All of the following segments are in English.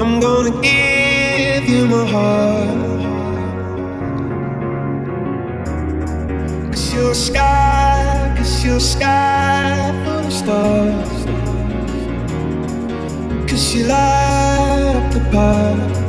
I'm gonna give you my heart. Cause you're a sky, cause you're a sky full of stars. Cause you light up the path.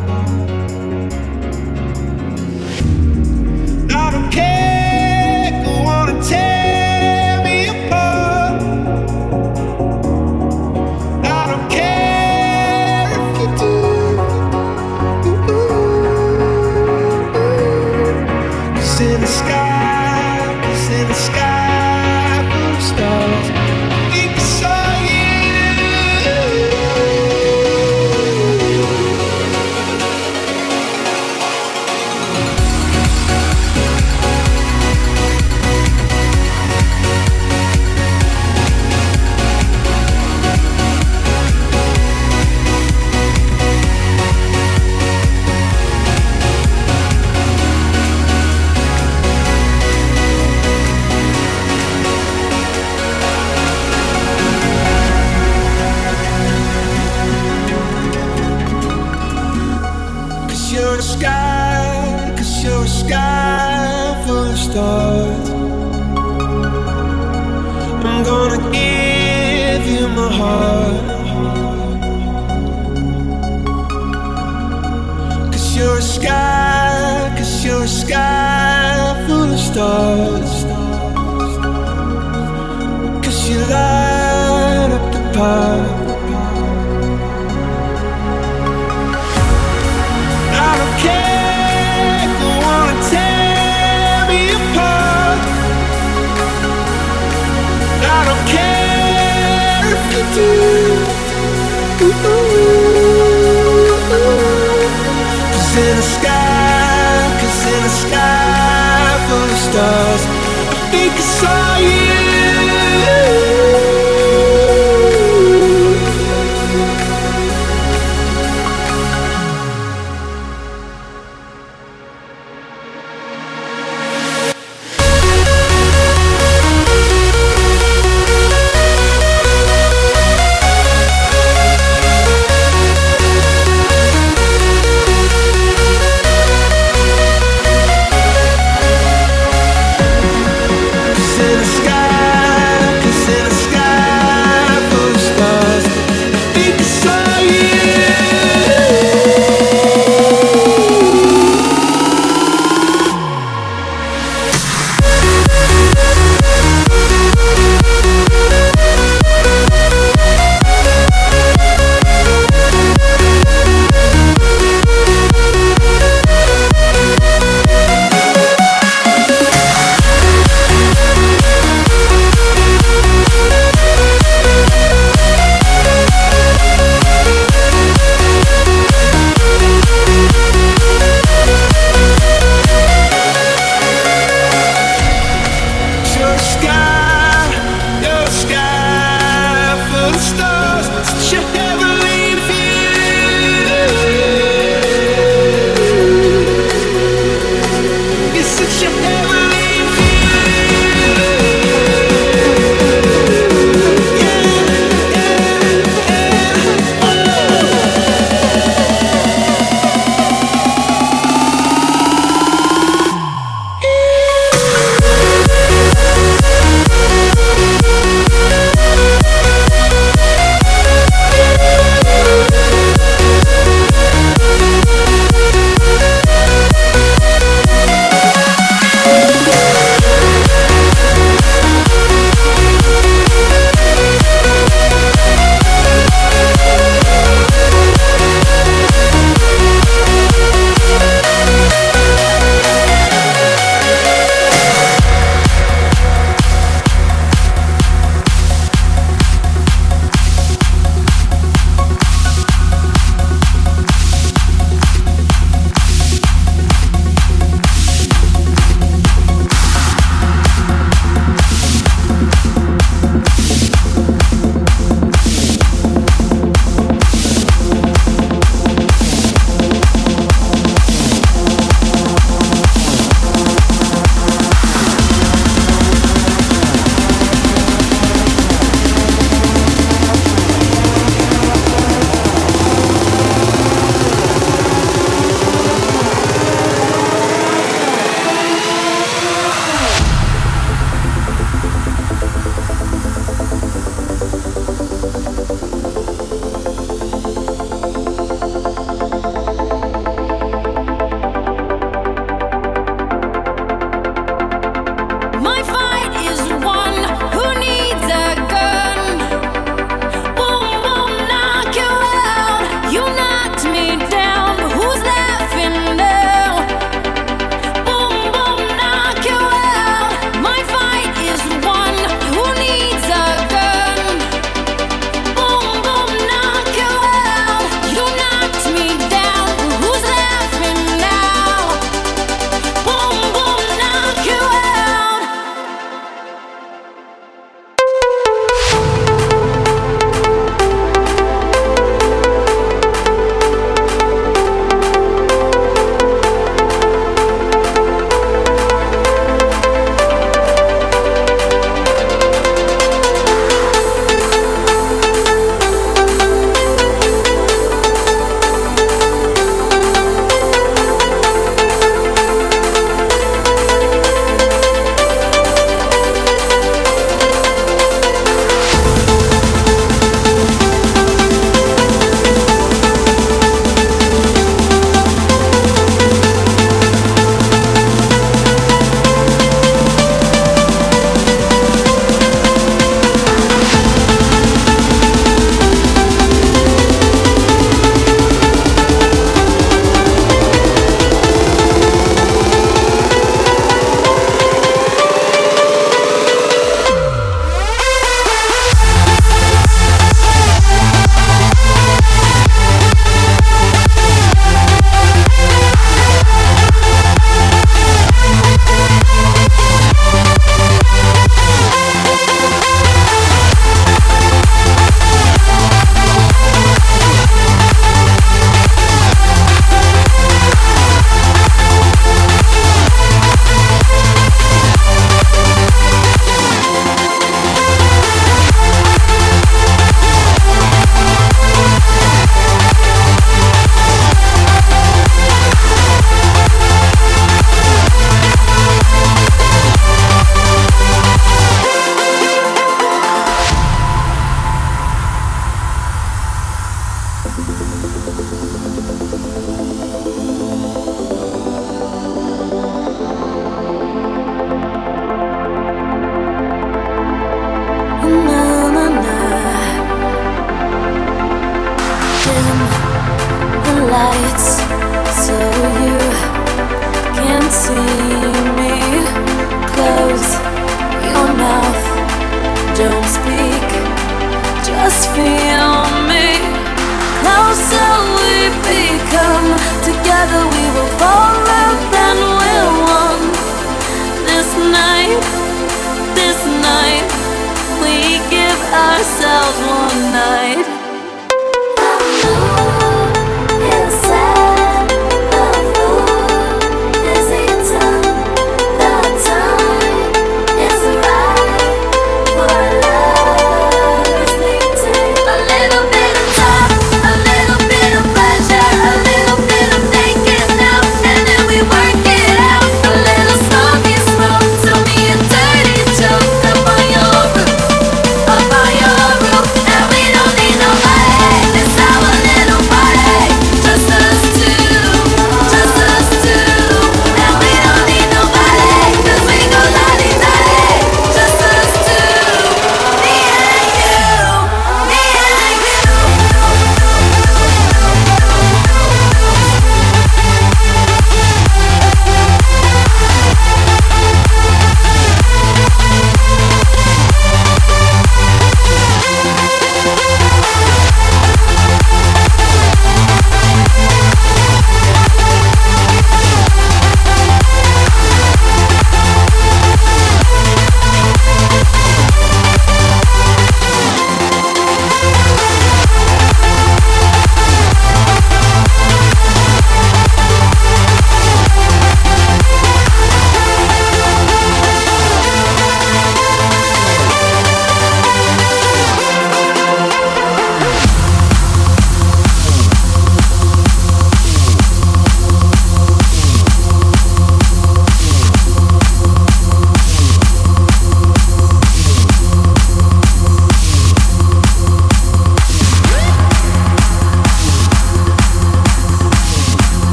like a song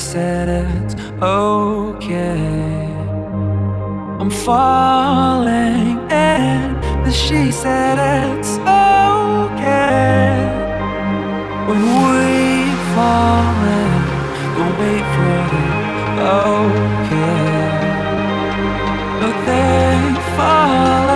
said it's okay. I'm falling in, but she said it's okay. When we fall in, don't wait for the okay. But they fall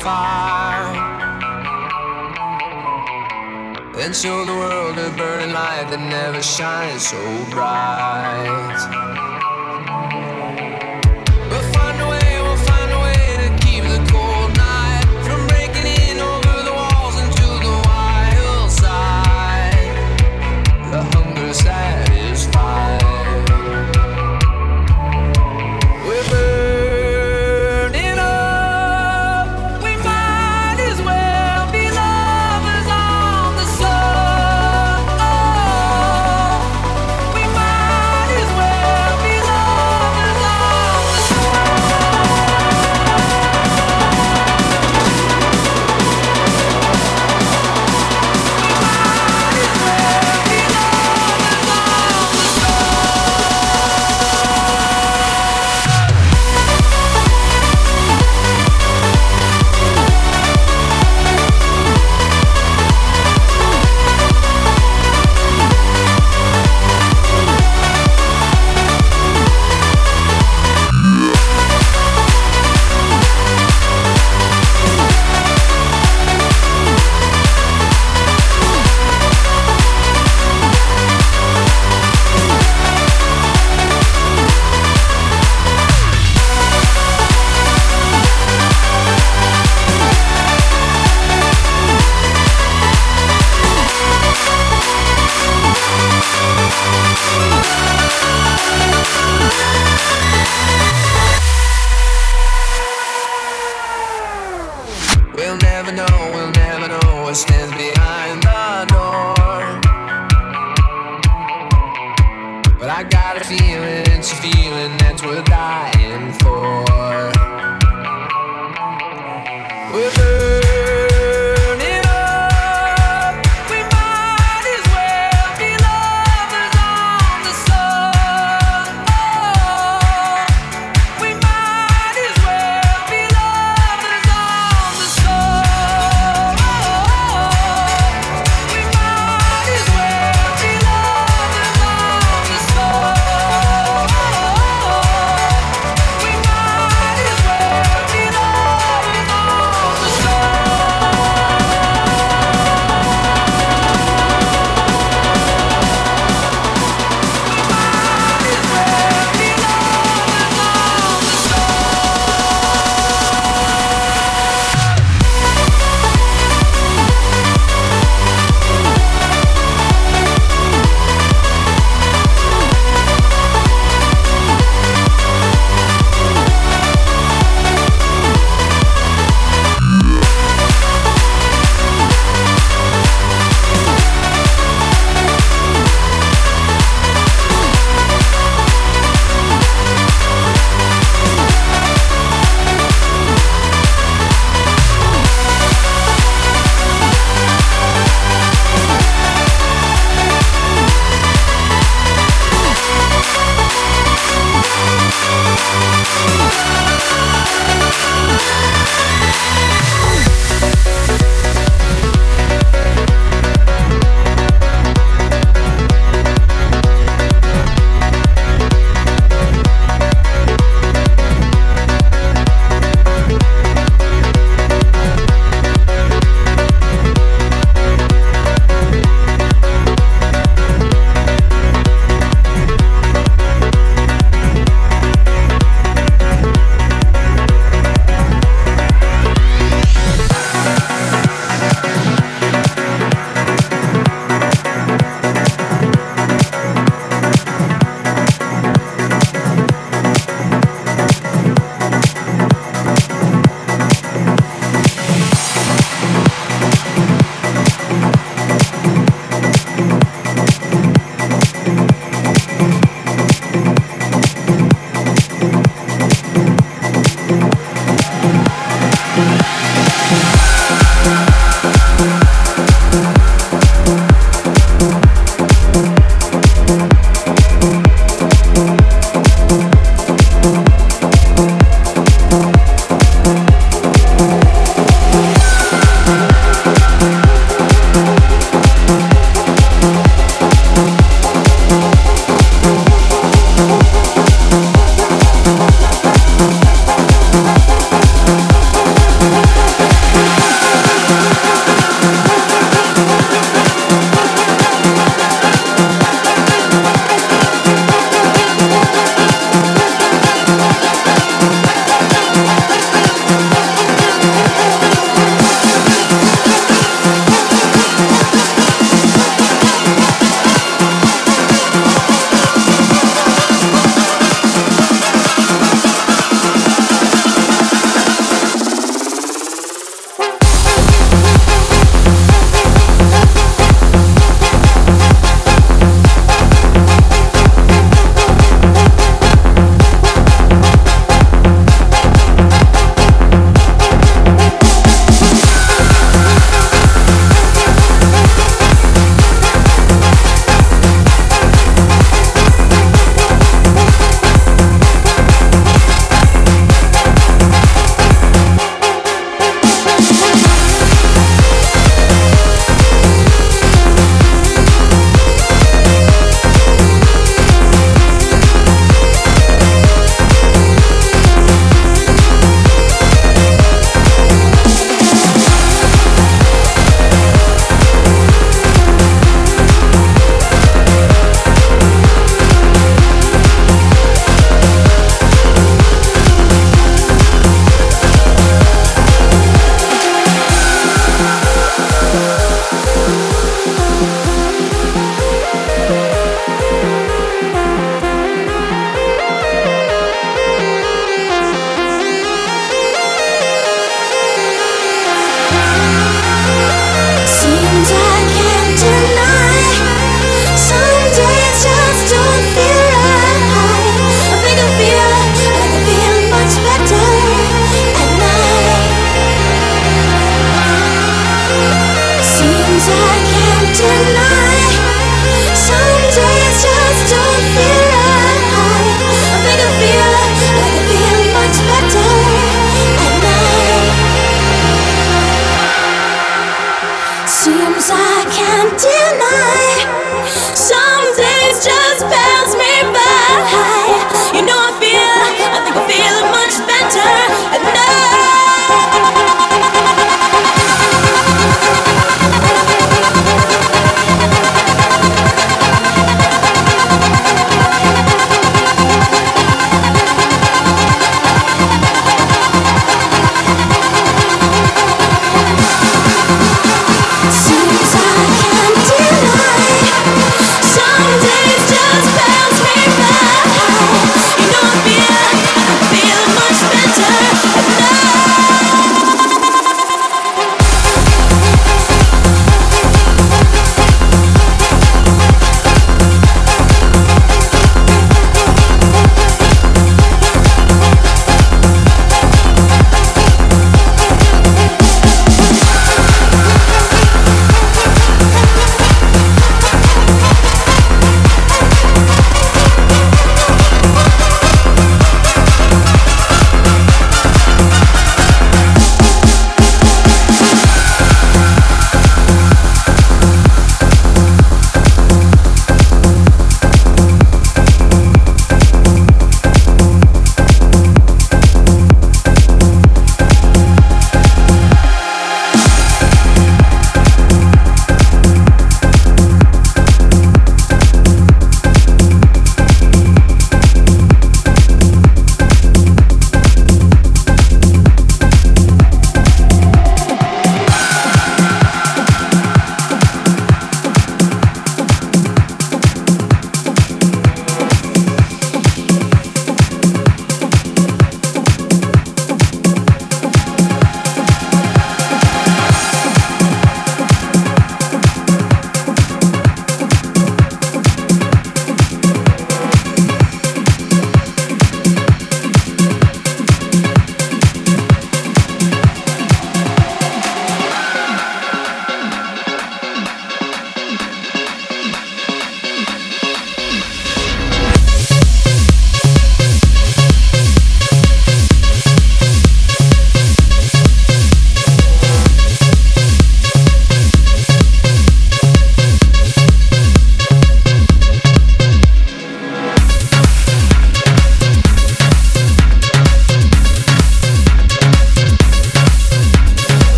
fire. And show the world a burning light that never shines so bright.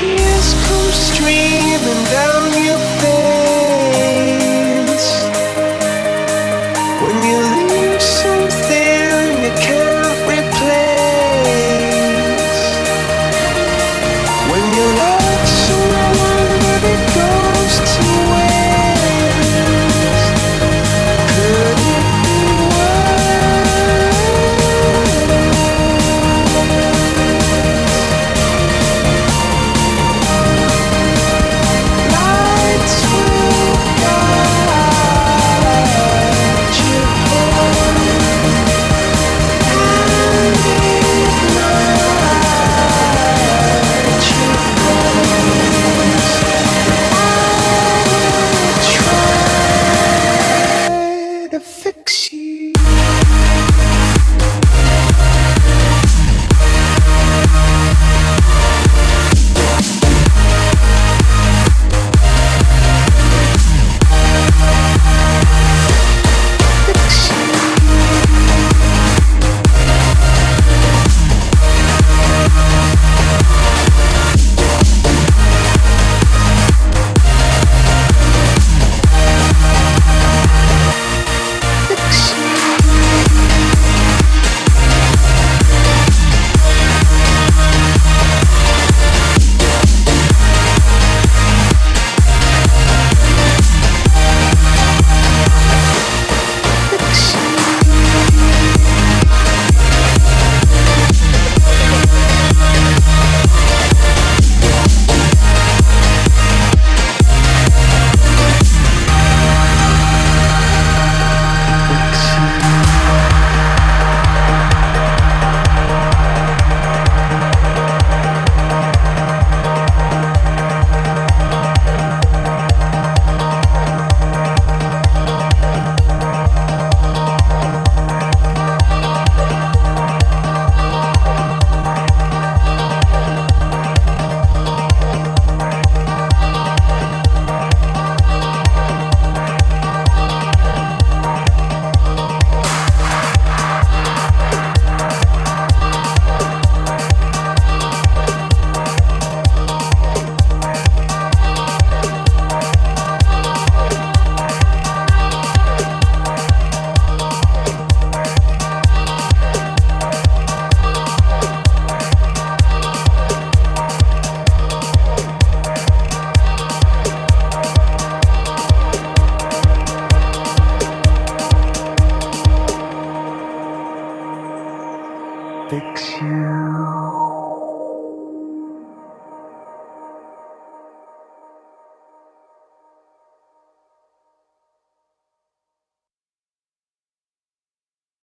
tears come streaming down your face.